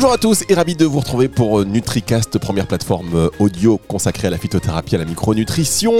Bonjour à tous et ravi de vous retrouver pour NutriCast, première plateforme audio consacrée à la phytothérapie, à la micronutrition.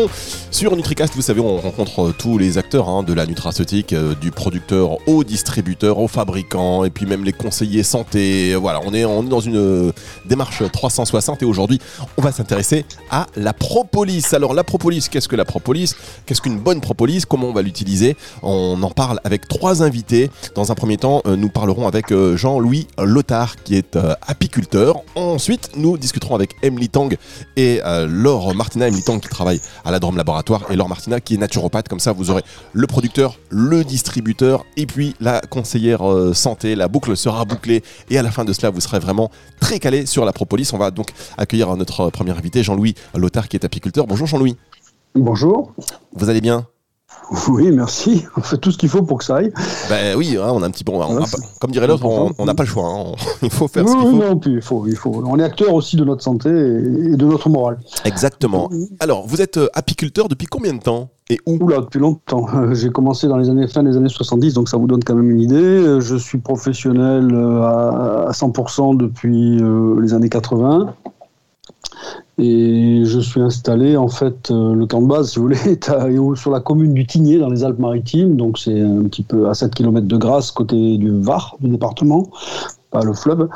Sur NutriCast, vous savez, on rencontre tous les acteurs hein, de la nutraceutique, euh, du producteur au distributeur, au fabricant, et puis même les conseillers santé. Voilà, on est, on est dans une démarche 360 et aujourd'hui, on va s'intéresser à la propolis. Alors la propolis, qu'est-ce que la propolis? Qu'est-ce qu'une bonne propolis? Comment on va l'utiliser? On en parle avec trois invités. Dans un premier temps, euh, nous parlerons avec euh, Jean-Louis Lothar, qui est apiculteur. Ensuite, nous discuterons avec Emily Tang et Laure Martina. Emily Tang qui travaille à la Drôme Laboratoire et Laure Martina qui est naturopathe. Comme ça, vous aurez le producteur, le distributeur et puis la conseillère santé. La boucle sera bouclée et à la fin de cela, vous serez vraiment très calé sur la propolis. On va donc accueillir notre premier invité, Jean-Louis Lothar, qui est apiculteur. Bonjour Jean-Louis. Bonjour. Vous allez bien? oui, merci. On fait tout ce qu'il faut pour que ça aille. Ben oui, hein, on a un petit peu. comme dirait l'autre, on n'a pas le choix. Hein. il faut faire ce qu'il faut. Non, puis il faut, il faut. On est acteur aussi de notre santé et de notre morale. Exactement. Alors, vous êtes euh, apiculteur depuis combien de temps et où? Oula, depuis longtemps. J'ai commencé dans les années fin des années 70, donc ça vous donne quand même une idée. Euh, je suis professionnel euh, à 100% depuis les années 80. Et je suis installé, en fait, euh, le camp de base, si vous voulez, est sur la commune du Tigné, dans les Alpes-Maritimes. Donc, c'est un petit peu à 7 km de Grasse, côté du Var, du département pas le fleuve.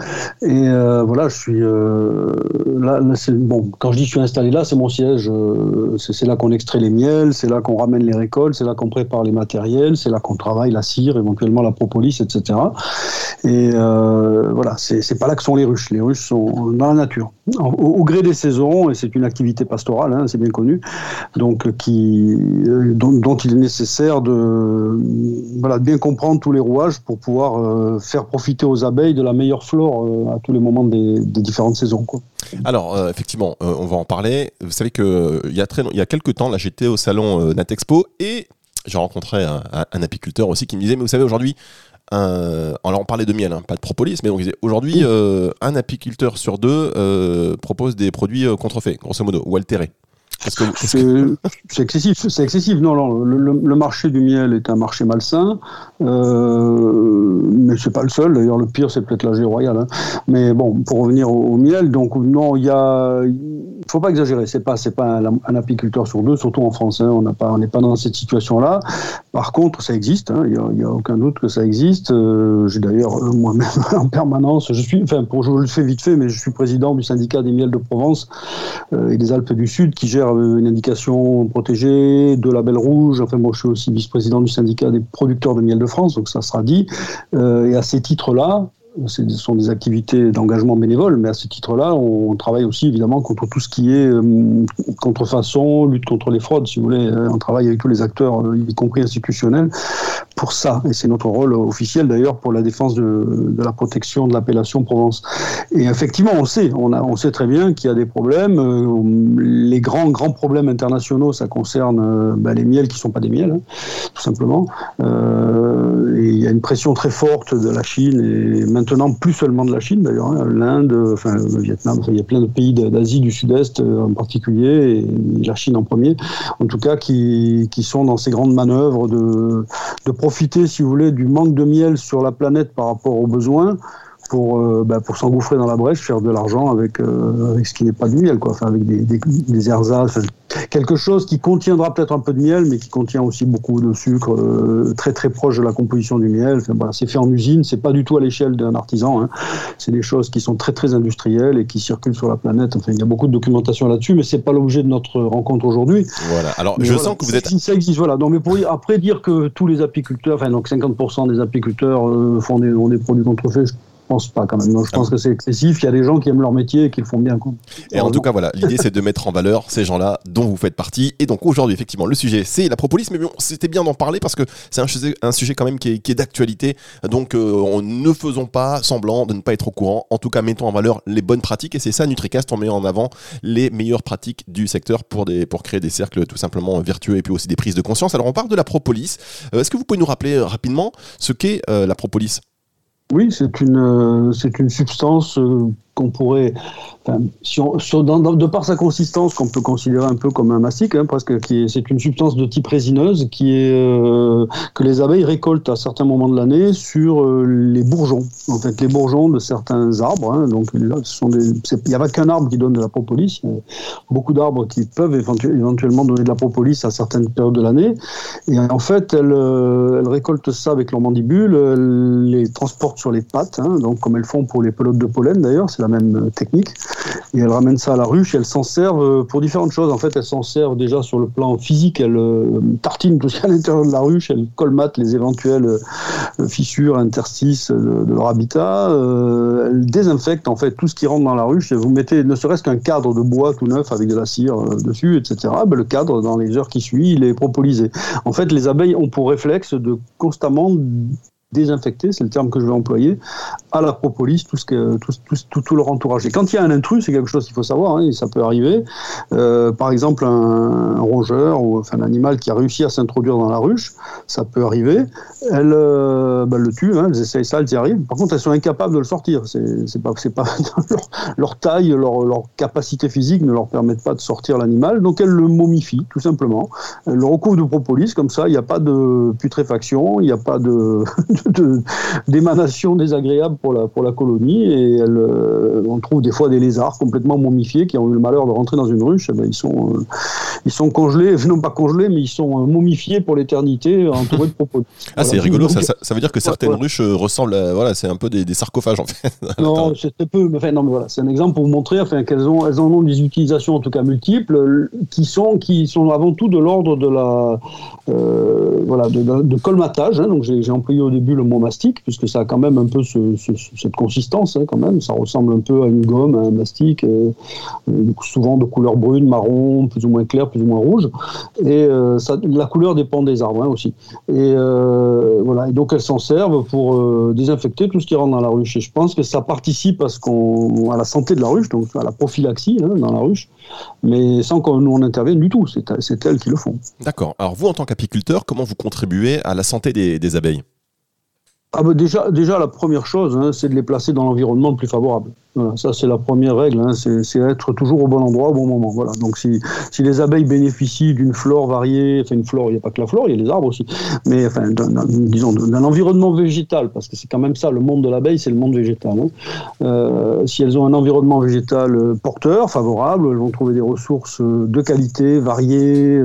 Et euh, voilà, je suis euh, là. bon. Quand je dis je suis installé là, c'est mon siège. Euh, c'est là qu'on extrait les miels, c'est là qu'on ramène les récoltes, c'est là qu'on prépare les matériels, c'est là qu'on travaille la cire, éventuellement la propolis, etc. Et voilà, c'est pas là que sont les ruches. Les ruches sont dans la nature, au, gré des saisons, et c'est une activité pastorale, hein, c'est bien connu. Donc, qui dont, dont, il est nécessaire de voilà de bien comprendre tous les rouages pour pouvoir faire profiter aux abeilles de la meilleure flore euh, à tous les moments des, différentes saisons. Quoi. Alors, euh, effectivement, euh, on va en parler. Vous savez qu'il y, a très, il y a quelques temps, là, j'étais au salon Natexpo et j'ai rencontré un, apiculteur aussi qui me disait, mais vous savez, aujourd'hui, alors on parlait de miel, hein, pas de propolis, mais donc aujourd'hui, un apiculteur sur deux propose des produits contrefaits, grosso modo, ou altérés. C'est excessif, c'est excessif. Non, non le, marché du miel est un marché malsain, euh, mais c'est pas le seul. D'ailleurs, le pire, c'est peut-être la royale. Hein. Mais bon, pour revenir au, miel, donc non, il y a, faut pas exagérer. C'est pas, c'est pas un, apiculteur sur deux, surtout en France. Hein. on n'est pas dans cette situation-là. Par contre, ça existe. Hein. Il n'y a, aucun doute que ça existe. Euh, j'ai d'ailleurs euh, moi-même en permanence, je suis, enfin, pour je le fais vite fait, mais je suis président du syndicat des miels de Provence euh, et des Alpes du Sud qui gère une indication protégée, de label rouge. Enfin, moi, je suis aussi vice-président du syndicat des producteurs de miel de France, donc ça sera dit. Euh, et à ces titres-là, ce sont des activités d'engagement bénévole, mais à ce titre-là, on travaille aussi évidemment contre tout ce qui est euh, contrefaçon, lutte contre les fraudes, si vous voulez. Euh, on travaille avec tous les acteurs, euh, y compris institutionnels, pour ça. Et c'est notre rôle officiel d'ailleurs pour la défense de, la protection de l'appellation Provence. Et effectivement, on sait, on, a, on sait très bien qu'il y a des problèmes. Les grands, grands problèmes internationaux, ça concerne ben, les miels qui ne sont pas des miels, hein, tout simplement. et il y a une pression très forte de la Chine et maintenant plus seulement de la Chine d'ailleurs, hein. l'Inde, enfin le Vietnam, il y a plein de pays d'Asie du Sud-Est euh, en particulier, et la Chine en premier, en tout cas qui, qui sont dans ces grandes manœuvres de, de profiter, si vous voulez, du manque de miel sur la planète par rapport aux besoins pour, euh, bah, pour s'engouffrer dans la brèche, faire de l'argent avec, euh, avec ce qui n'est pas du miel, quoi. Enfin, avec des, des, des ersatz, quelque chose qui contiendra peut-être un peu de miel, mais qui contient aussi beaucoup de sucre, euh, très très proche de la composition du miel. Enfin, voilà, c'est fait en usine, c'est pas du tout à l'échelle d'un artisan. Hein. C'est des choses qui sont très très industrielles et qui circulent sur la planète. Enfin, il y a beaucoup de documentation là-dessus, mais c'est pas l'objet de notre rencontre aujourd'hui. Voilà. Alors, je sens que vous êtes. Ça existe, voilà. Donc, mais pour après dire que tous les apiculteurs, enfin donc 50% des apiculteurs font des, ont des produits contrefaits, pense pas quand même. je pense que c'est excessif. Il y a des gens qui aiment leur métier et qui le font bien. Et en tout cas, voilà, l'idée c'est de mettre en valeur ces gens-là dont vous faites partie. Et donc aujourd'hui, effectivement, le sujet c'est la propolis, mais bon, c'était bien d'en parler parce que c'est un sujet, un sujet quand même qui est, d'actualité. Donc euh, ne faisons pas semblant de ne pas être au courant. En tout cas, mettons en valeur les bonnes pratiques. Et c'est ça, NutriCast, on met en avant les meilleures pratiques du secteur pour, des, pour créer des cercles tout simplement vertueux et puis aussi des prises de conscience. Alors on parle de la propolis. Euh, est-ce que vous pouvez nous rappeler euh, rapidement ce qu'est la propolis? Oui, c'est une, euh, c'est une substance euh, qu'on pourrait de par sa consistance, qu'on peut considérer un peu comme un mastic, hein, presque, qui c'est une substance de type résineuse qui est euh, que les abeilles récoltent à certains moments de l'année sur euh, les bourgeons. En fait, les bourgeons de certains arbres. Hein, donc, il n'y a pas qu'un arbre qui donne de la propolis. Il y a beaucoup d'arbres qui peuvent éventuellement donner de la propolis à certaines périodes de l'année. Et en fait, elles, euh, récoltent ça avec leurs mandibules, elles les transportent sur les pattes, hein, donc comme elles font pour les pelotes de pollen d'ailleurs, la même technique et elles ramènent ça à la ruche elles s'en servent euh, pour différentes choses. En fait, elles s'en servent déjà sur le plan physique, elles euh, tartinent tout ce qu'il y a à l'intérieur de la ruche, elles colmatent les éventuelles euh, fissures, interstices de, leur habitat, elles désinfectent en fait tout ce qui rentre dans la ruche. Et vous mettez ne serait-ce qu'un cadre de bois tout neuf avec de la cire dessus, etc. Ben, le cadre, dans les heures qui suivent, il est propolisé. En fait, les abeilles ont pour réflexe de constamment désinfecter, c'est le terme que je vais employer, à la propolis, tout, ce que, tout, tout, tout, leur entourage. Et quand il y a un intrus, c'est quelque chose qu'il faut savoir, hein, ça peut arriver. Euh, par exemple, un, rongeur ou enfin, un animal qui a réussi à s'introduire dans la ruche, ça peut arriver. Elles, euh, bah, le tuent, hein, elles essayent ça, elles y arrivent. Par contre, elles sont incapables de le sortir. C'est pas, pas leur, taille, leur, leur, capacité physique ne leur permettent pas de sortir l'animal. Donc elles le momifient, tout simplement. Elles le recouvrent de propolis, comme ça, il n'y a pas de putréfaction, il n'y a pas de d'émanation désagréable pour la, pour la colonie. Et elle, euh, on trouve des fois des lézards complètement momifiés qui ont eu le malheur de rentrer dans une ruche. Eh ben, ils, sont, euh, ils sont congelés, non pas congelés, mais ils sont euh, momifiés pour l'éternité, entourés de propos. Ah, c'est rigolo, ça, ça, veut dire que certaines ruches ressemblent à. Voilà, c'est un peu des, sarcophages en fait. non, c'est peu. Enfin, non, mais voilà, c'est un exemple pour vous montrer enfin, qu'elles ont, elles en ont des utilisations, en tout cas multiples, qui sont, qui sont avant tout de l'ordre de la. voilà, de, de, colmatage. Hein. donc j'ai employé au début le mot mastic, puisque ça a quand même un peu cette consistance, hein, quand même. Ça ressemble un peu à une gomme, à un mastic, euh, euh, souvent de couleur brune, marron, plus ou moins clair, plus ou moins rouge. Et euh, la couleur dépend des arbres hein, aussi. Et voilà. Et donc elles s'en servent pour désinfecter tout ce qui rentre dans la ruche. Et je pense que ça participe à, à la santé de la ruche, donc à la prophylaxie hein, dans la ruche, mais sans qu'on nous en intervienne du tout. C'est, elles qui le font. D'accord. Alors vous, en tant qu'apiculteur, comment vous contribuez à la santé des abeilles? Ah bah déjà, déjà, la première chose, hein, c'est de les placer dans l'environnement le plus favorable. Voilà, ça, c'est la première règle, hein, c'est être toujours au bon endroit au bon moment. Voilà. Donc, si, si les abeilles bénéficient d'une flore variée, enfin, une flore, il n'y a pas que la flore, il y a les arbres aussi, mais enfin, disons, d'un environnement végétal, parce que c'est quand même ça, le monde de l'abeille, c'est le monde végétal. Hein. Euh, si elles ont un environnement végétal euh, porteur, favorable, elles vont trouver des ressources euh, de qualité, variées,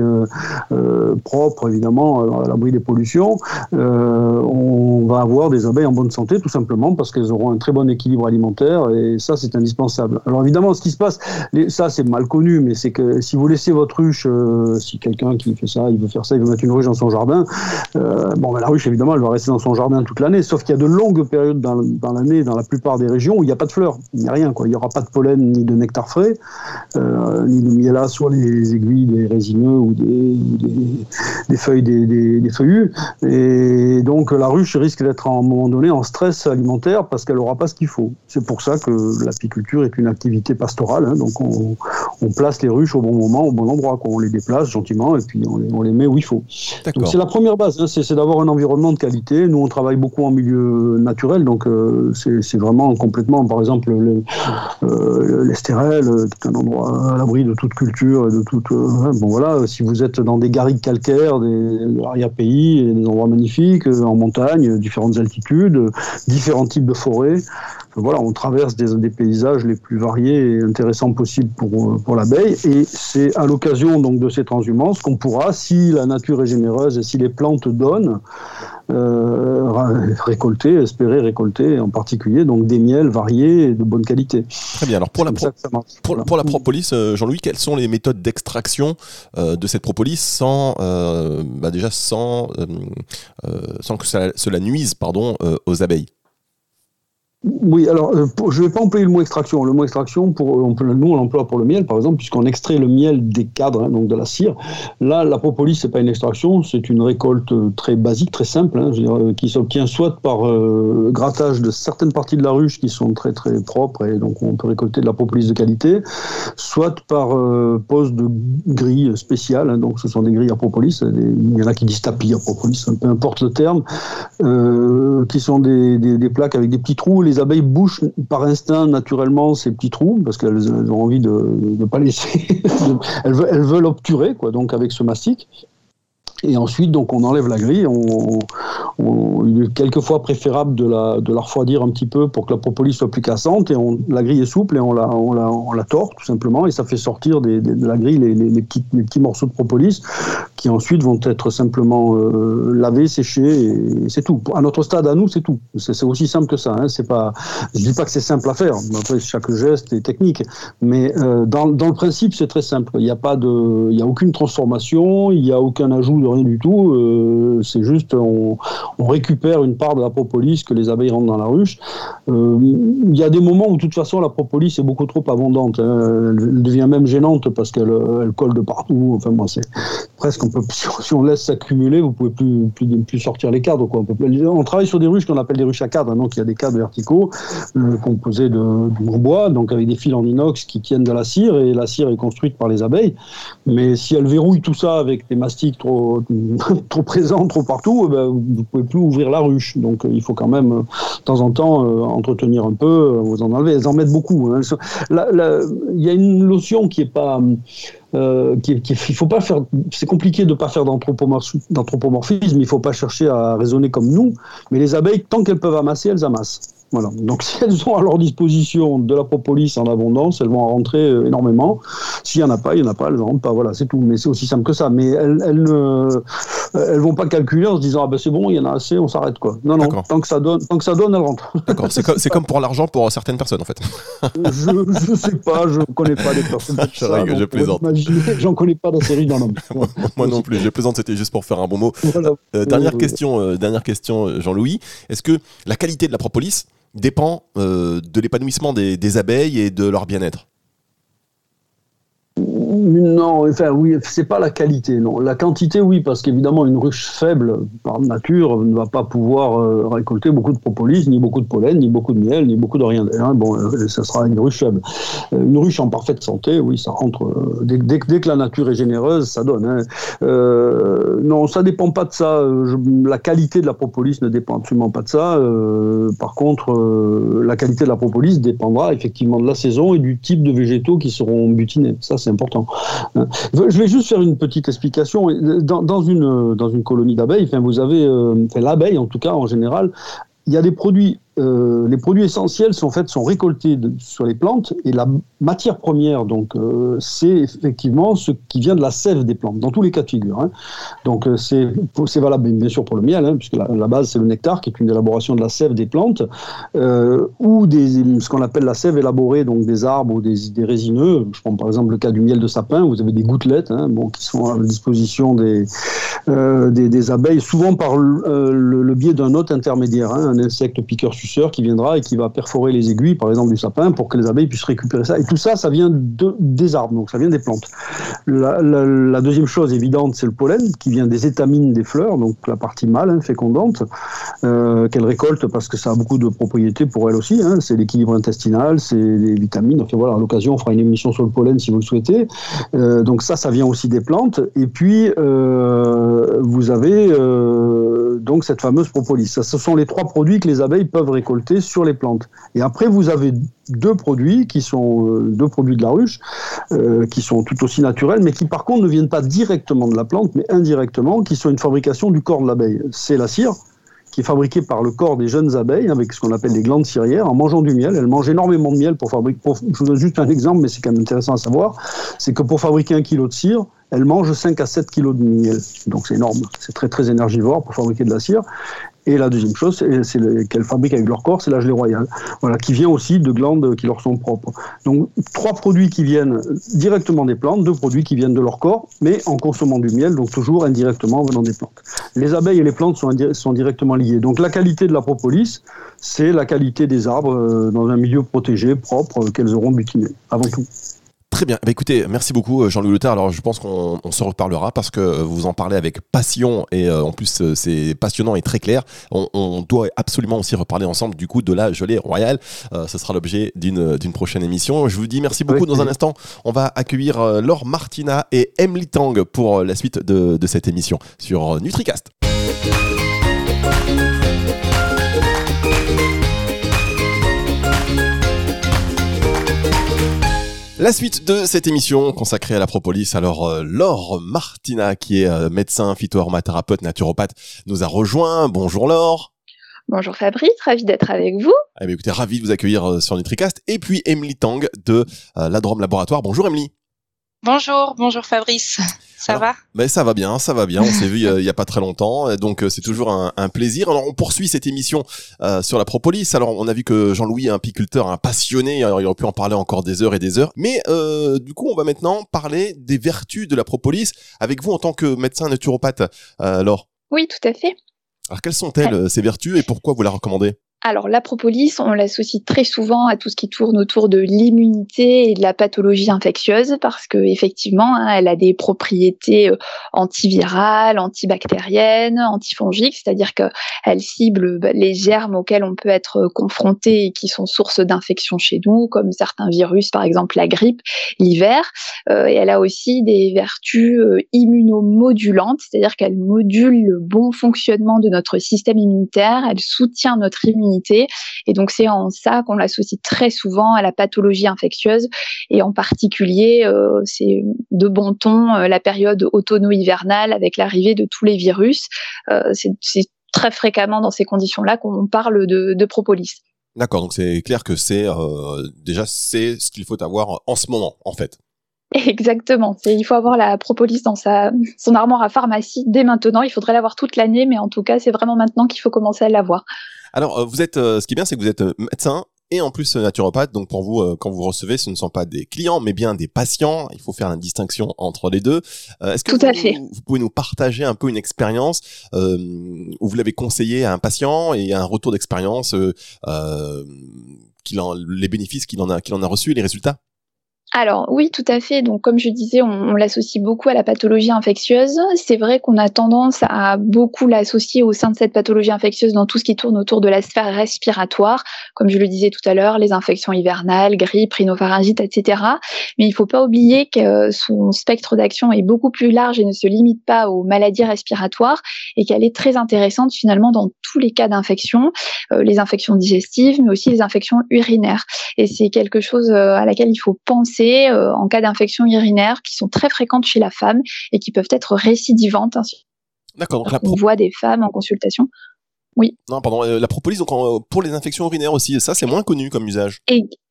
propres, évidemment, à l'abri des pollutions. on va avoir des abeilles en bonne santé, tout simplement, parce qu'elles auront un très bon équilibre alimentaire ça, c'est indispensable. Alors évidemment, ce qui se passe, ça c'est mal connu, mais c'est que si vous laissez votre ruche, euh, si quelqu'un qui fait ça, il veut faire ça, il veut mettre une ruche dans son jardin, euh, bon, ben, la ruche évidemment, elle va rester dans son jardin toute l'année, sauf qu'il y a de longues périodes dans, l'année, dans la plupart des régions, où il n'y a pas de fleurs, il n'y a rien, quoi. Il n'y aura pas de pollen ni de nectar frais, euh, ni de miel soit les aiguilles des résineux ou des, feuilles des, des, feuillus, et donc la ruche risque d'être à un moment donné en stress alimentaire parce qu'elle n'aura pas ce qu'il faut. C'est pour ça que l'apiculture est une activité pastorale, hein, donc on, place les ruches au bon moment, au bon endroit, on les déplace gentiment et puis on les, met où il faut. Donc c'est la premire base, hein, c'est d'avoir un environnement de qualité. Nous on travaille beaucoup en milieu naturel, donc euh, c'est vraiment complètement, par exemple euh, l'Estérel, euh, qui est un endroit à l'abri de toute culture et de toute. bon voilà, si vous êtes dans des garrigues calcaires, des arrière-pays, des endroits magnifiques, en montagne, différentes altitudes, différents types de forêts voilà, on traverse des, paysages les plus variés et intéressants possibles pour, pour l'abeille. Et c'est à l'occasion donc de ces transhumances qu'on pourra, si la nature est généreuse et si les plantes donnent, euh, récolter, espérer récolter en particulier donc des miels variés et de bonne qualité. Très bien. Alors pour la, pour, la propolis, euh, Jean-Louis, quelles sont les méthodes d'extraction euh, de cette propolis sans bah déjà sans sans que cela nuise pardon aux abeilles? Oui, alors euh, je ne vais pas employer le mot extraction. Le mot extraction, pour, peut, nous on l'emploie pour le miel, par exemple, puisqu'on extrait le miel des cadres, hein, donc de la cire. Là, la propolis, c'est pas une extraction, c'est une récolte très basique, très simple, hein, euh, qui s'obtient soit par euh, grattage de certaines parties de la ruche qui sont très très propres et donc on peut récolter de la propolis de qualité, soit par pose de grilles spéciales. Hein, donc ce sont des grilles à propolis. il y en a qui disent tapis à propolis, peu importe le terme, qui sont des, plaques avec des petits trous les abeilles bouchent par instinct naturellement ces petits trous parce qu'elles ont envie de ne pas laisser. elles, veulent, obturer, quoi, donc avec ce mastic. Et ensuite, donc, on enlève la grille. Il est quelquefois préférable de la, de la refroidir un petit peu pour que la propolis soit plus cassante. Et la grille est souple et on la, on la, on tord tout simplement. Et ça fait sortir de la grille les, petits, les, petits, morceaux de propolis qui ensuite vont être simplement euh, lavés, séchés. Et c'est tout. À notre stade, à nous, c'est tout. C'est aussi simple que ça. Hein. C'est pas, je dis pas que c'est simple à faire. Après, chaque geste est technique. Mais euh, dans, le principe, c'est très simple. Il n'y a, pas de, il y a aucune transformation, il n'y a aucun ajout de rien du tout. Euh, c'est juste, on, récupère une part de la propolis que les abeilles rentrent dans la ruche. Euh, il y a des moments où, de toute façon, la propolis est beaucoup trop abondante. Hein. Elle devient même gênante parce qu'elle elle colle de partout. Enfin, moi, c'est presque, si on laisse s'accumuler, vous pouvez plus, sortir les cadres. On, travaille sur des ruches qu'on appelle des ruches à cadres. Hein. Donc, il y a des cadres verticaux euh, composés de, de bois, donc avec des fils en inox qui tiennent de la cire, et la cire est construite par les abeilles. Mais si elle verrouille tout ça avec des mastiques trop, trop présent, trop partout, eh ben, vous ne pouvez plus ouvrir la ruche. Donc euh, il faut quand même, euh, de temps en temps, entretenir un peu, vous en enlevez. Elles en mettent beaucoup. Hein. Il y a une notion qui est pas... Euh, il faut pas faire. C'est compliqué de ne pas faire d'anthropomorphisme. Il ne faut pas chercher à raisonner comme nous. Mais les abeilles, tant qu'elles peuvent amasser, elles amassent. Voilà. Donc si elles ont à leur disposition de la propolis en abondance, elles vont en rentrer euh, énormément. S'il n'y en a pas, il n'y en a pas, elles n'en rentrent pas. Voilà, c'est tout. Mais c'est aussi simple que ça. Mais elles, elles ne elles vont pas calculer en se disant ah ben c'est bon, il y en a assez, on s'arrête quoi. Non non, tant que ça donne, tant que ça donne, elles rentrent. D'accord. C'est comme, comme, pour l'argent pour certaines personnes en fait. je, ne sais pas, je ne connais pas les personnes. je, ça, je plaisante. J'en connais pas dans série dans l'homme. Moi non plus. Je plaisante. C'était juste pour faire un bon mot. Voilà. Euh, dernière, question, euh, dernière question, Jean-Louis. Est-ce que la qualité de la propolis dépend euh, de l'épanouissement des, des, abeilles et de leur bien-être? Non, enfin oui, c'est pas la qualité, non. La quantité, oui, parce qu'évidemment, une ruche faible, par nature, ne va pas pouvoir euh, récolter beaucoup de propolis, ni beaucoup de pollen, ni beaucoup de miel, ni beaucoup de rien. Hein. Bon, euh, ça sera une ruche faible. Euh, une ruche en parfaite santé, oui, ça rentre. Dès, que la nature est généreuse, ça donne. Hein. non, ça dépend pas de ça. La qualité de la propolis ne dépend absolument pas de ça. par contre, la qualité de la propolis dépendra effectivement de la saison et du type de végétaux qui seront butinés. Ça, c'est important. Je vais juste faire une petite explication. Dans, dans une, dans une colonie d'abeilles, vous avez, euh, l'abeille en tout cas en général, il y a des produits euh, les produits essentiels sont, fait, sont récoltés sur les plantes et la matière première, donc, euh, c'est effectivement ce qui vient de la sève des plantes, dans tous les cas de figure. Hein. Donc, euh, c'est valable bien sûr pour le miel, hein, puisque la, base, c'est le nectar, qui est une élaboration de la sève des plantes, ou des, ce qu'on appelle la sève élaborée, donc des arbres ou des, des, résineux. Je prends par exemple le cas du miel de sapin, vous avez des gouttelettes hein, bon, qui sont à la disposition des, des, abeilles, souvent par le, biais d'un autre intermédiaire, un insecte piqueur qui viendra et qui va perforer les aiguilles, par exemple, du sapin pour que les abeilles puissent récupérer ça. Et tout ça, ça vient de, des arbres, donc ça vient des plantes. La, deuxième chose évidente, c'est le pollen qui vient des étamines des fleurs, donc la partie mâle, hein, fécondante, euh, qu'elle récolte parce que ça a beaucoup de propriétés pour elle aussi. Hein. c'est l'équilibre intestinal, c'est les vitamines. Enfin voilà, à l'occasion, on fera une émission sur le pollen si vous le souhaitez. Euh, donc ça, ça vient aussi des plantes. Et puis, euh, vous avez euh, donc cette fameuse propolis. Ça, ce sont les trois produits que les abeilles peuvent récolter sur les plantes. Et après, vous avez deux produits qui sont euh, deux produits de la ruche, euh, qui sont tout aussi naturels, mais qui par contre ne viennent pas directement de la plante, mais indirectement, qui sont une fabrication du corps de l'abeille. C'est la cire, qui est fabriquée par le corps des jeunes abeilles avec ce qu'on appelle des glandes cirières en mangeant du miel. Elles mangent énormément de miel pour fabriquer. je vous donne juste un exemple, mais c'est quand même intéressant à savoir. C'est que pour fabriquer un kilo de cire, elles mangent 5 à 7 kilos de miel. Donc c'est énorme. C'est très très énergivore pour fabriquer de la cire. Et la deuxième chose, c'est qu'elles fabriquent avec leur corps, c'est la gelée royale, voilà, qui vient aussi de glandes qui leur sont propres. Donc trois produits qui viennent directement des plantes, deux produits qui viennent de leur corps, mais en consommant du miel, donc toujours indirectement venant des plantes. Les abeilles et les plantes sont, sont directement liées. Donc la qualité de la propolis, c'est la qualité des arbres euh, dans un milieu protégé, propre, euh, qu'elles auront butiné, avant tout. Très bien. Bah, écoutez, merci beaucoup euh, Jean-Louis Luther. Alors je pense qu'on se reparlera parce que euh, vous en parlez avec passion et euh, en plus c'est passionnant et très clair. On, doit absolument aussi reparler ensemble du coup de la gelée royale. ce sera l'objet d'une prochaine émission. Je vous dis merci beaucoup. Dans un instant, on va accueillir Laure Martina et Emily Tang pour la suite de, de cette émission sur NutriCast. La suite de cette émission consacrée à la propolis. Alors, euh, Laure Martina, qui est euh, médecin, phytoaromathérapeute, naturopathe, nous a rejoint. Bonjour Laure. Bonjour Fabrice, ravi d'être avec vous. Eh bien, écoutez, ravi de vous accueillir euh, sur NutriCast. Et puis Emily Tang de l'Adrome Laboratoire. Bonjour Emily. Bonjour, bonjour Fabrice. Ça va? ben Ça va bien, ça va bien. On s'est vu euh, il y a pas très longtemps, donc euh, c'est toujours un, un, plaisir. Alors on poursuit cette émission euh, sur la propolis. Alors on a vu que Jean-Louis est un apiculteur, un passionné. Alors, il aurait pu en parler encore des heures et des heures. Mais euh, du coup, on va maintenant parler des vertus de la propolis avec vous en tant que médecin naturopathe. alors Oui, tout à fait. Alors quelles sont-elles ces vertus et pourquoi vous la recommandez? Alors la propolis, on l'associe très souvent à tout ce qui tourne autour de l'immunité et de la pathologie infectieuse parce que effectivement, hein, elle a des propriétés euh, antivirales, antibactériennes, antifongiques, c'est-à-dire qu'elle cible bah, les germes auxquels on peut être confronté et qui sont source d'infection chez nous, comme certains virus, par exemple la grippe l'hiver. Euh, et elle a aussi des vertus euh, immunomodulantes, c'est-à-dire qu'elle module le bon fonctionnement de notre système immunitaire, elle soutient notre immunité et donc c'est en ça qu'on l'associe très souvent à la pathologie infectieuse. Et en particulier, euh, c'est de bon ton euh, la période automno-hivernale avec l'arrivée de tous les virus. Euh, c'est très fréquemment dans ces conditions-là qu'on parle de, propolis. D'accord, donc c'est clair que c'est déjà c'est ce qu'il faut avoir en ce moment en fait. Exactement. Il faut avoir la propolis dans sa, son armoire à pharmacie dès maintenant. Il faudrait l'avoir toute l'année, mais en tout cas, c'est vraiment maintenant qu'il faut commencer à l'avoir. Alors, euh, vous êtes, euh, ce qui est bien, c'est que vous êtes euh, médecin et en plus naturopathe. Donc pour vous, quand vous recevez, ce ne sont pas des clients, mais bien des patients. Il faut faire la distinction entre les deux. Est-ce que Tout vous, à fait. vous pouvez nous partager un peu une expérience où vous l'avez conseillé à un patient et un retour d'expérience, qu'il en, les bénéfices qu'il en a, qu'il en a reçus, les résultats? Alors oui, tout à fait. Donc comme je disais, on, l'associe beaucoup à la pathologie infectieuse. C'est vrai qu'on a tendance à beaucoup l'associer au sein de cette pathologie infectieuse dans tout ce qui tourne autour de la sphère respiratoire, comme je le disais tout à l'heure, les infections hivernales, grippe, rhinopharyngite, etc. Mais il ne faut pas oublier que son spectre d'action est beaucoup plus large et ne se limite pas aux maladies respiratoires et qu'elle est très intéressante finalement dans tous les cas d'infection, euh, les infections digestives, mais aussi les infections urinaires. Et c'est quelque chose euh, à laquelle il faut penser euh, en cas d'infection urinaire qui sont très fréquentes chez la femme et qui peuvent être récidivantes. D'accord. on voit des femmes en consultation. Oui. Non, pardon. Euh, la propolis, donc pour les infections urinaires aussi, ça c'est moins connu comme usage.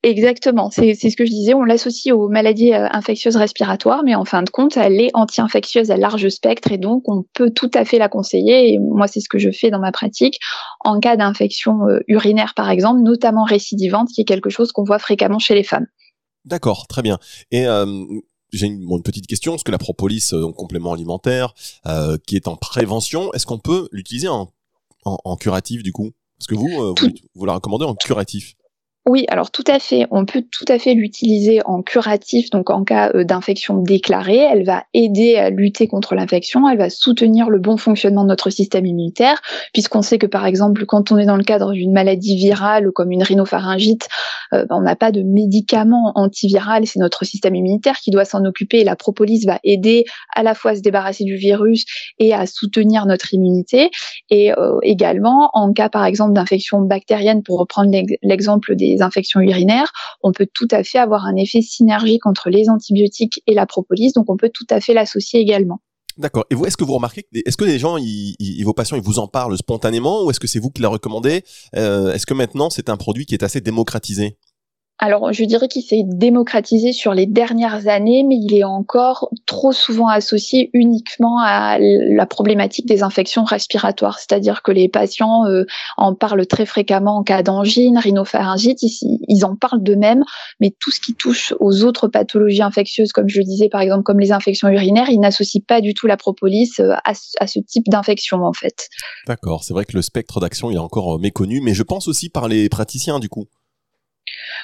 exactement. C'est ce que je disais. On l'associe aux maladies euh, infectieuses respiratoires, mais en fin de compte, elle est anti-infectieuse à large spectre et donc on peut tout à fait la conseiller. Et moi, c'est ce que je fais dans ma pratique en cas d'infection urinaire, par exemple, notamment récidivante, qui est quelque chose qu'on voit fréquemment chez les femmes. D'accord, très bien. Et euh, j'ai une, petite question, parce que la propolis, euh, complément alimentaire, euh, qui est en prévention, est-ce qu'on peut l'utiliser en, en, curatif du coup? Parce que vous, vous, vous la recommandez en curatif oui, alors tout à fait. On peut tout à fait l'utiliser en curatif, donc en cas euh, d'infection déclarée. Elle va aider à lutter contre l'infection, elle va soutenir le bon fonctionnement de notre système immunitaire, puisqu'on sait que par exemple, quand on est dans le cadre d'une maladie virale comme une rhinopharyngite, euh, on n'a pas de médicament antiviral, c'est notre système immunitaire qui doit s'en occuper. Et la propolis va aider à la fois à se débarrasser du virus et à soutenir notre immunité. Et euh, également, en cas par exemple d'infection bactérienne, pour reprendre l'exemple des infections urinaires, on peut tout à fait avoir un effet synergique entre les antibiotiques et la propolis, donc on peut tout à fait l'associer également. D'accord. Et vous, est-ce que vous remarquez, est-ce que les gens, vos patients, ils vous en parlent spontanément, ou est-ce que c'est vous qui la recommandez? Euh, Est-ce que maintenant c'est un produit qui est assez démocratisé? Alors, je dirais qu'il s'est démocratisé sur les dernières années, mais il est encore trop souvent associé uniquement à la problématique des infections respiratoires. C'est-à-dire que les patients euh, en parlent très fréquemment en cas d'angine, rhinopharyngite, ils, ils en parlent d'eux-mêmes, mais tout ce qui touche aux autres pathologies infectieuses, comme je le disais par exemple, comme les infections urinaires, ils n'associent pas du tout la propolis euh, à, à ce type d'infection en fait. D'accord, c'est vrai que le spectre d'action est encore euh, méconnu, mais je pense aussi par les praticiens du coup.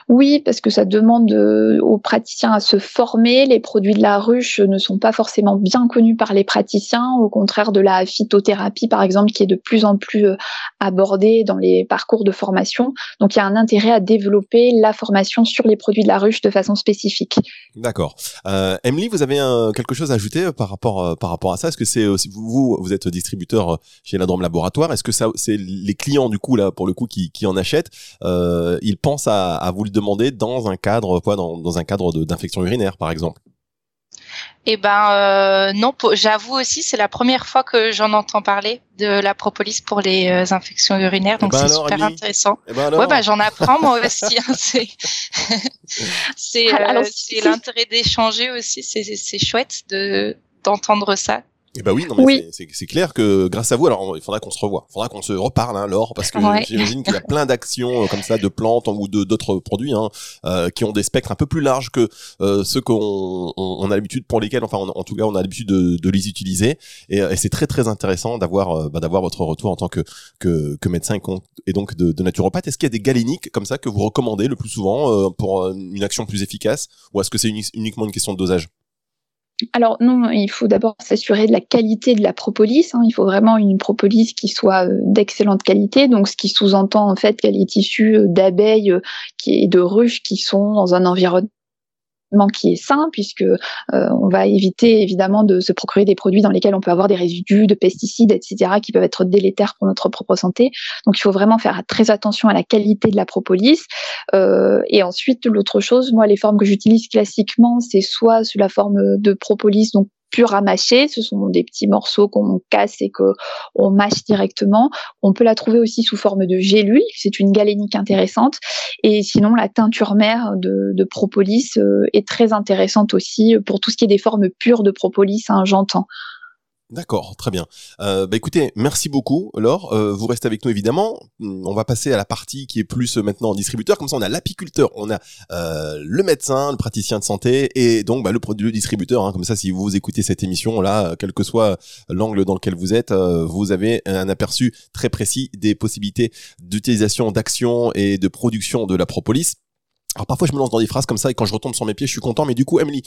Oui, parce que ça demande euh, aux praticiens à se former. Les produits de la ruche ne sont pas forcément bien connus par les praticiens, au contraire de la phytothérapie, par exemple, qui est de plus en plus euh, abordée dans les parcours de formation. Donc, il y a un intérêt à développer la formation sur les produits de la ruche de façon spécifique. D'accord. Euh, Emily, vous avez quelque chose à ajouter par rapport par rapport à ça? Est-ce que c'est vous vous êtes distributeur chez Ladrome Laboratoire? Est-ce que ça c'est les clients du coup là pour le coup qui, qui en achètent? Ils pensent à, à vous le demandez dans un cadre, quoi, dans, dans un cadre d'infection urinaire, par exemple. Eh ben euh, non, j'avoue aussi, c'est la première fois que j'en entends parler de la propolis pour les euh, infections urinaires, donc eh ben c'est super intéressant. Eh ben ouais, bah j'en apprends moi aussi. Hein, c'est c'est euh, l'intérêt d'échanger aussi. C'est chouette de d'entendre ça. Eh ben oui, non, mais c'est clair que grâce à vous, alors il faudra qu'on se revoie, il faudra qu'on se reparle, hein, Laure, parce que j'imagine qu'il y a plein d'actions euh, comme ça de plantes ou de d'autres produits hein, euh, qui ont des spectres un peu plus larges que euh, ceux qu'on on, a l'habitude pour lesquels, enfin en, tout cas, on a l'habitude de, de, les utiliser. Et, et c'est très très intéressant d'avoir bah, d'avoir votre retour en tant que que, que médecin et donc de, de naturopathe. Est-ce qu'il y a des galéniques comme ça que vous recommandez le plus souvent pour une action plus efficace, ou est-ce que c'est uniquement une question de dosage? Alors non, il faut d'abord s'assurer de la qualité de la propolis. Hein. Il faut vraiment une propolis qui soit euh, d'excellente qualité, donc ce qui sous-entend en fait qu'elle est issue euh, d'abeilles euh, et de ruches qui sont dans un environnement qui est sain puisque euh, on va éviter évidemment de se procurer des produits dans lesquels on peut avoir des résidus de pesticides etc qui peuvent être délétères pour notre propre santé. Donc il faut vraiment faire très attention à la qualité de la propolis. Euh, et ensuite l'autre chose moi les formes que j'utilise classiquement c'est soit sous la forme de propolis donc pur à mâcher. Ce sont des petits morceaux qu'on casse et qu'on mâche directement. On peut la trouver aussi sous forme de gélule. C'est une galénique intéressante. Et sinon, la teinture mère de, propolis euh, est très intéressante aussi pour tout ce qui est des formes pures de propolis, hein, j'entends. D'accord, très bien. Euh, bah écoutez, merci beaucoup, Laure. Euh, vous restez avec nous évidemment. On va passer à la partie qui est plus euh, maintenant en distributeur. Comme ça, on a l'apiculteur, on a euh, le médecin, le praticien de santé et donc bah, le distributeur. Hein. Comme ça, si vous écoutez cette émission là, quel que soit l'angle dans lequel vous êtes, vous avez un aperçu très précis des possibilités d'utilisation, d'action et de production de la propolis. Alors parfois je me lance dans des phrases comme ça et quand je retombe sur mes pieds, je suis content. Mais du coup, Emily,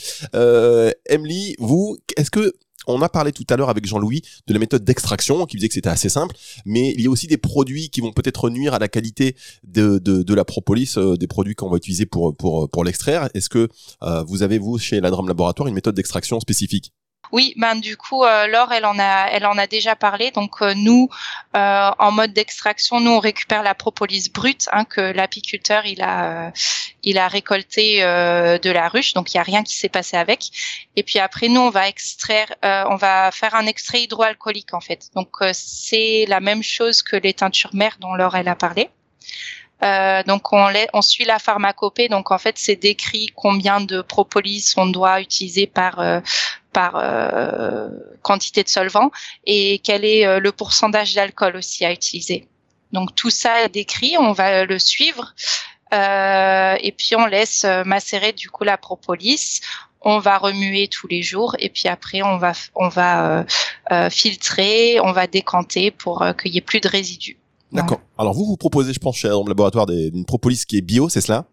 Emily, vous, est-ce que on a parlé tout à l'heure avec Jean-Louis de la méthode d'extraction qui disait que c'était assez simple, mais il y a aussi des produits qui vont peut-être nuire à la qualité de, de, la propolis, euh, des produits qu'on va utiliser pour, pour, pour l'extraire. Est-ce que euh, vous avez, vous, chez la Laboratoire, une méthode d'extraction spécifique? Oui, ben du coup, euh, Laure, elle en a, elle en a déjà parlé. Donc euh, nous, euh, en mode d'extraction, nous on récupère la propolis brute hein, que l'apiculteur il a, il a récolté de la ruche. Donc il y a rien qui s'est passé avec. Et puis après, nous on va extraire, on va faire un extrait hydroalcoolique en fait. Donc c'est la même chose que les teintures mères dont Laure elle a parlé. Euh, donc on, suit la pharmacopée. Donc en fait, c'est décrit combien de propolis on doit utiliser par euh, par euh, quantité de solvant et quel est euh, le pourcentage d'alcool aussi à utiliser. Donc tout ça est décrit, on va le suivre euh, et puis on laisse macérer du coup la propolis. On va remuer tous les jours et puis après on va on va filtrer, on va décanter pour qu'il y ait plus de résidus. D'accord. Alors vous vous proposez, je pense, chez le laboratoire une propolis qui est bio, c'est cela?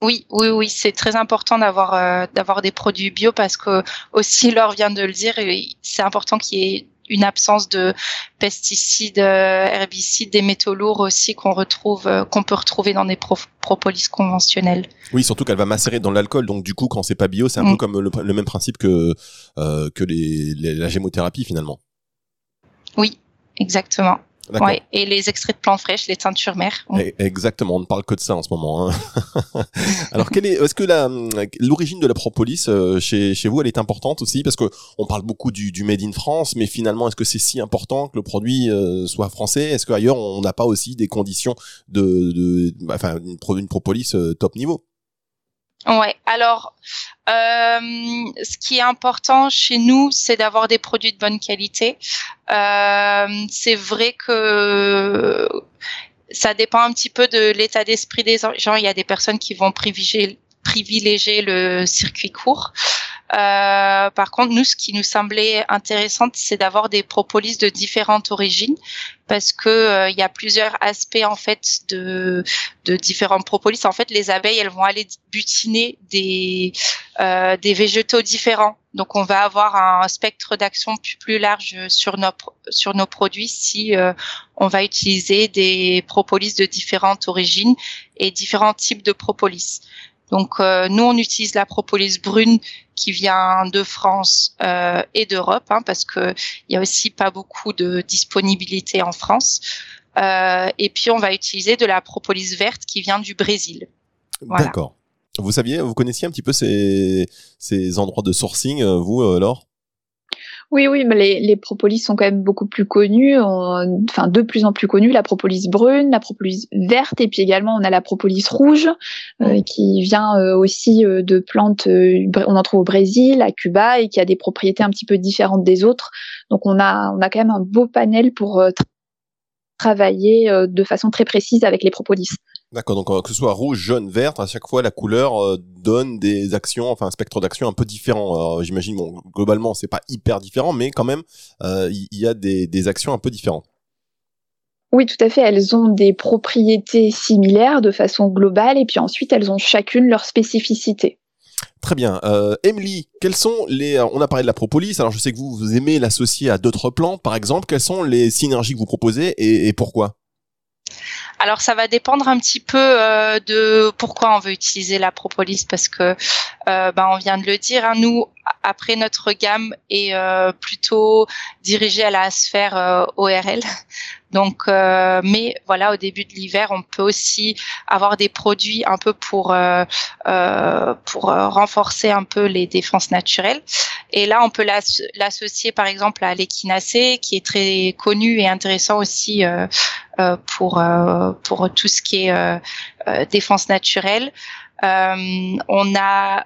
Oui, oui, oui, c'est très important d'avoir euh, d'avoir des produits bio parce que aussi Laure vient de le dire, c'est important qu'il y ait une absence de pesticides, euh, herbicides, des métaux lourds aussi qu'on retrouve, euh, qu'on peut retrouver dans des propolis conventionnels. Oui, surtout qu'elle va macérer dans l'alcool, donc du coup, quand c'est pas bio, c'est un peu mm. comme le, même principe que que les, la gémothérapie finalement. Oui, exactement. Ouais, et les extraits de plantes fraîches, les teintures mères. E, exactement, on ne parle que de ça en ce moment. Hein. Alors, quelle est, est-ce que la, l'origine de la propolis euh, chez, chez vous, elle est importante aussi? Parce que on parle beaucoup du, du made in France, mais finalement, est-ce que c'est si important que le produit euh, soit français? Est-ce qu'ailleurs, on n'a pas aussi des conditions de, de enfin, une, une propolis euh, top niveau? Ouais. Alors, euh, ce qui est important chez nous, c'est d'avoir des produits de bonne qualité. Euh, c'est vrai que ça dépend un petit peu de l'état d'esprit des gens. Il y a des personnes qui vont privilégier, privilégier le circuit court. Euh, par contre, nous, ce qui nous semblait intéressant, c'est d'avoir des propolis de différentes origines, parce que euh, il y a plusieurs aspects en fait de de propolis. En fait, les abeilles, elles vont aller butiner des euh, des végétaux différents. Donc, on va avoir un spectre d'action plus, plus large sur nos sur nos produits si euh, on va utiliser des propolis de différentes origines et différents types de propolis. Donc euh, nous, on utilise la propolis brune qui vient de France euh, et d'Europe, hein, parce que il y a aussi pas beaucoup de disponibilité en France. Euh, et puis on va utiliser de la propolis verte qui vient du Brésil. D'accord. Vous saviez, vous connaissiez un petit peu ces, ces endroits de sourcing, vous, Laure? Oui, oui, mais les, les, propolis sont quand même beaucoup plus connus, enfin de plus en plus connus. La propolis brune, la propolis verte, et puis également on a la propolis rouge euh, qui vient euh, aussi euh, de plantes. on en trouve au Brésil, à Cuba, et qui a des propriétés un petit peu différentes des autres. Donc on a, on a quand même un beau panel pour travailler de façon très précise avec les propolis. D'accord, donc euh, que ce soit rouge, jaune, verte, à chaque fois la couleur euh, donne des actions, enfin un spectre d'action un peu différent. J'imagine, bon, globalement c'est pas hyper différent, mais quand même euh, il y, a des, des, actions un peu différentes. Oui, tout à fait. Elles ont des propriétés similaires de façon globale, et puis ensuite elles ont chacune leur spécificité. Très bien. Euh, Emily, quels sont les... On a parlé de la propolis, alors je sais que vous, vous aimez l'associer à d'autres plantes, par exemple. Quelles sont les synergies que vous proposez et, et pourquoi? Alors ça va dépendre un petit peu euh, de pourquoi on veut utiliser la propolis parce que euh, ben, on vient de le dire, hein, nous après notre gamme est euh, plutôt dirigée à la sphère ORL. Donc, mais voilà, au début de l'hiver, on peut aussi avoir des produits un peu pour pour renforcer un peu les défenses naturelles. Et là, on peut l'associer par exemple à l'échinacée, qui est très connu et intéressant aussi euh, pour euh, pour tout ce qui est euh, défense naturelle. On a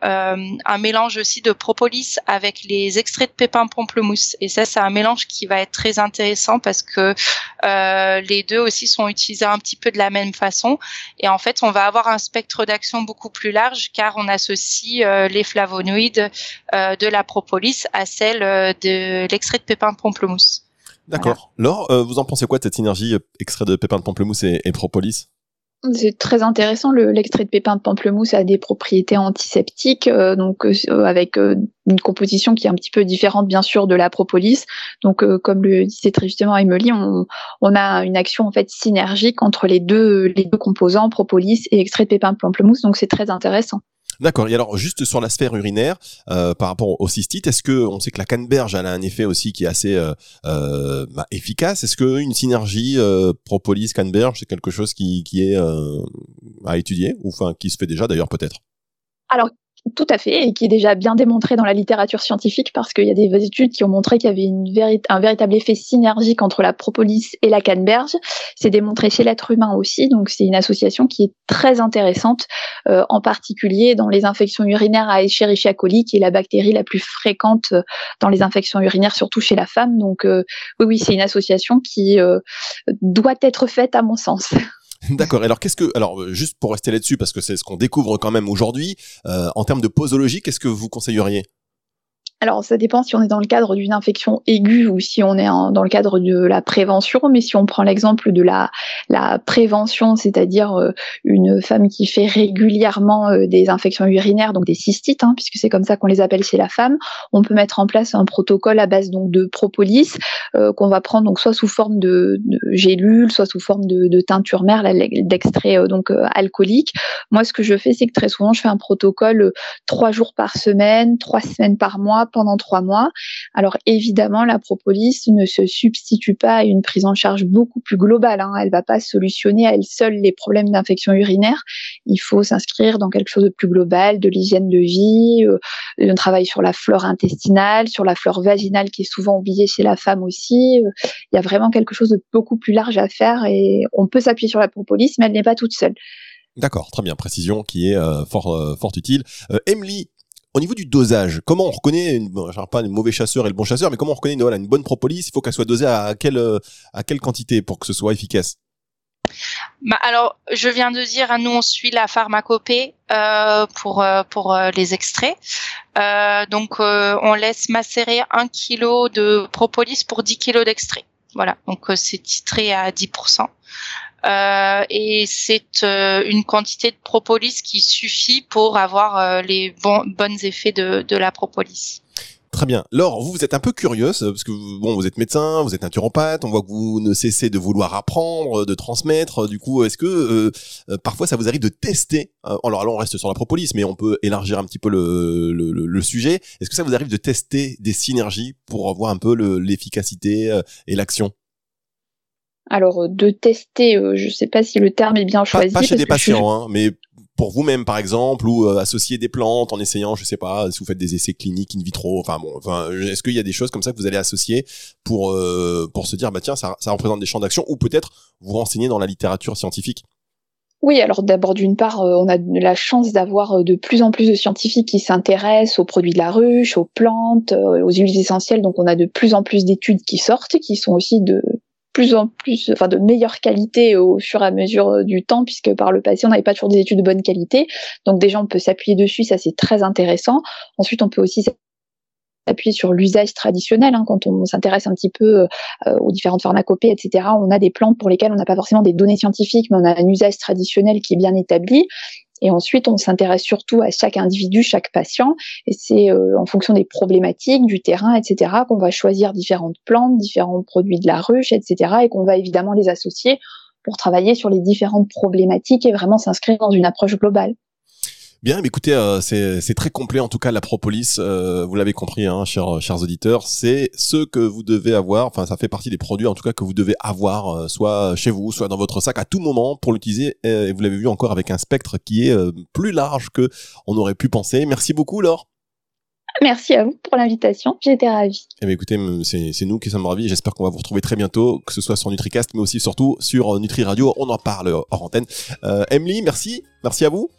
un mélange aussi de propolis avec les extraits de pépins pamplemousse et ça c'est un mélange qui va être très intéressant parce que les deux aussi sont utilisés un petit peu de la même façon et en fait on va avoir un spectre d'action beaucoup plus large car on associe les flavonoïdes de la propolis à celle de l'extrait de pépins pamplemousse. D'accord. Laure, euh, vous en pensez quoi de cette synergie euh, extrait de pépins de pamplemousse et, propolis? C'est très intéressant. L'extrait de pépins de pamplemousse a des propriétés antiseptiques, euh, donc avec une composition qui est un petit peu différente, bien sûr, de la propolis. Donc, comme le disait très justement Emily, on, on, a une action en fait synergique entre les deux les deux composants, propolis et extrait de pépins de pamplemousse. Donc, c'est très intéressant. D'accord. Et alors, juste sur la sphère urinaire, euh, par rapport au cystite, est-ce que on sait que la canneberge elle a un effet aussi qui est assez euh, euh, bah, efficace Est-ce qu'une synergie propolis canneberge c'est quelque chose qui, qui est à étudier ou enfin qui se fait déjà d'ailleurs peut-être? Alors tout à fait, et qui est déjà bien démontré dans la littérature scientifique parce qu'il y a des études qui ont montré qu'il y avait une un véritable effet synergique entre la propolis et la canneberge. C'est démontré chez l'être humain aussi, donc c'est une association qui est très intéressante, euh, en particulier dans les infections urinaires à Escherichia coli, qui est la bactérie la plus fréquente euh, dans les infections urinaires, surtout chez la femme. Donc euh, oui, oui, c'est une association qui doit être faite à mon sens. D'accord. Alors qu'est-ce que, alors euh, juste pour rester là-dessus parce que c'est ce qu'on découvre quand même aujourd'hui, euh, en termes de posologie, qu'est-ce que vous conseilleriez? Alors, ça dépend si on est dans le cadre d'une infection aiguë ou si on est dans le cadre de la prévention. Mais si on prend l'exemple de la, la prévention, c'est-à-dire euh, une femme qui fait régulièrement euh, des infections urinaires, donc des cystites, hein, puisque c'est comme ça qu'on les appelle chez la femme, on peut mettre en place un protocole à base donc de propolis euh, qu'on va prendre donc soit sous forme de, de gélule, soit sous forme de, de teinture mère, d'extrait donc alcoolique. Moi, ce que je fais, c'est que très souvent, je fais un protocole trois jours par semaine, trois semaines par mois pendant trois mois. Alors évidemment, la propolis ne se substitue pas à une prise en charge beaucoup plus globale. Hein. Elle va pas solutionner à elle seule les problèmes d'infection urinaire. Il faut s'inscrire dans quelque chose de plus global, de l'hygiène de vie, euh, un travail sur la flore intestinale, sur la flore vaginale qui est souvent oubliée chez la femme aussi. Euh, il y a vraiment quelque chose de beaucoup plus large à faire et on peut s'appuyer sur la propolis, mais elle n'est pas toute seule. D'accord, très bien, précision qui est euh, fort, fort utile. Emily, au niveau du dosage, comment on reconnaît, une, pas le mauvais chasseur et le bon chasseur, mais comment on reconnaît une, bonne propolis? Il faut qu'elle soit dosée à quelle, euh, à quelle quantité pour que ce soit efficace? Bah alors, je viens de dire, hein, nous on suit la pharmacopée euh, pour euh, pour les extraits. donc, on laisse macérer un kilo de propolis pour 10 kilos d'extrait. Voilà, donc c'est titré à 10%. Euh, et c'est euh, une quantité de propolis qui suffit pour avoir euh, les bons bons effets de, de la propolis. Très bien. Laure, vous, vous êtes un peu curieuse, parce que bon, vous êtes médecin, vous êtes naturopathe, on voit que vous ne cessez de vouloir apprendre, de transmettre. Du coup, est-ce que parfois ça vous arrive de tester Alors là, on reste sur la propolis, mais on peut élargir un petit peu le, le, le sujet. Est-ce que ça vous arrive de tester des synergies pour voir un peu l'efficacité et l'action? Alors de tester, je ne sais pas si le terme est bien choisi. Pas, chez des patients, hein, mais pour vous-même par exemple ou associer des plantes en essayant je sais pas si vous faites des essais cliniques in vitro enfin bon enfin est-ce qu'il y a des choses comme ça que vous allez associer pour pour se dire bah tiens ça, ça représente des champs d'action ou peut-être vous renseigner dans la littérature scientifique? Oui, alors d'abord d'une part, euh, on a la chance d'avoir euh, de plus en plus de scientifiques qui s'intéressent aux produits de la ruche, aux plantes, euh, aux huiles essentielles. Donc on a de plus en plus d'études qui sortent, qui sont aussi de plus en plus, enfin de meilleure qualité au fur et à mesure du temps, puisque par le passé on n'avait pas toujours des études de bonne qualité. Donc déjà on peut s'appuyer dessus, ça c'est très intéressant. Ensuite on peut aussi appuyer sur l'usage traditionnel. Hein, quand on s'intéresse un petit peu euh, aux différentes pharmacopées, etc., on a des plantes pour lesquelles on n'a pas forcément des données scientifiques, mais on a un usage traditionnel qui est bien établi. Et ensuite, on s'intéresse surtout à chaque individu, chaque patient, et c'est euh, en fonction des problématiques, du terrain, etc., qu'on va choisir différentes plantes, différents produits de la ruche, etc., et qu'on va évidemment les associer pour travailler sur les différentes problématiques et vraiment s'inscrire dans une approche globale. Bien, mais écoutez, euh, c'est très complet en tout cas la propolis. Euh, vous l'avez compris, hein, chers, chers auditeurs, c'est ce que vous devez avoir. Enfin, ça fait partie des produits en tout cas que vous devez avoir, euh, soit chez vous, soit dans votre sac à tout moment pour l'utiliser. Et vous l'avez vu encore avec un spectre qui est plus large que on aurait pu penser. Merci beaucoup, Laure. Merci à vous pour l'invitation, j'étais ravie. Eh bien, écoutez, c'est nous qui sommes ravis. J'espère qu'on va vous retrouver très bientôt, que ce soit sur NutriCast, mais aussi surtout sur Nutri Radio. On en parle hors antenne. Emily, merci, merci à vous.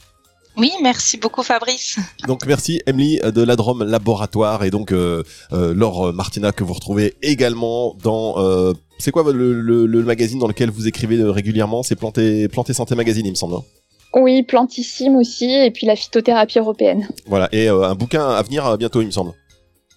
Oui, merci beaucoup Fabrice. Donc merci Emily de l'Adrome Laboratoire et donc euh, euh, Laure Martina que vous retrouvez également dans euh, c'est quoi le, magazine dans lequel vous écrivez régulièrement? C'est Planté Planté Santé Magazine il me semble. Hein oui, Plantissime aussi et puis la phytothérapie européenne. Voilà et un bouquin à venir bientôt il me semble.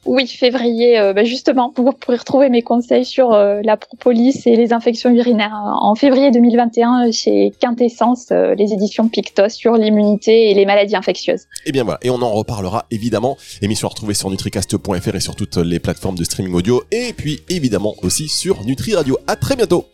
Oui, février, euh, bah, justement, vous pourrez retrouver mes conseils sur euh, la propolis et les infections urinaires. En février 2021, chez Quintessence, euh, les éditions Pictos sur l'immunité et les maladies infectieuses. Et eh bien voilà, et on en reparlera évidemment. Émission retrouvée sur nutricast.fr et sur toutes les plateformes de streaming audio. Et puis évidemment aussi sur Nutri Radio. À très bientôt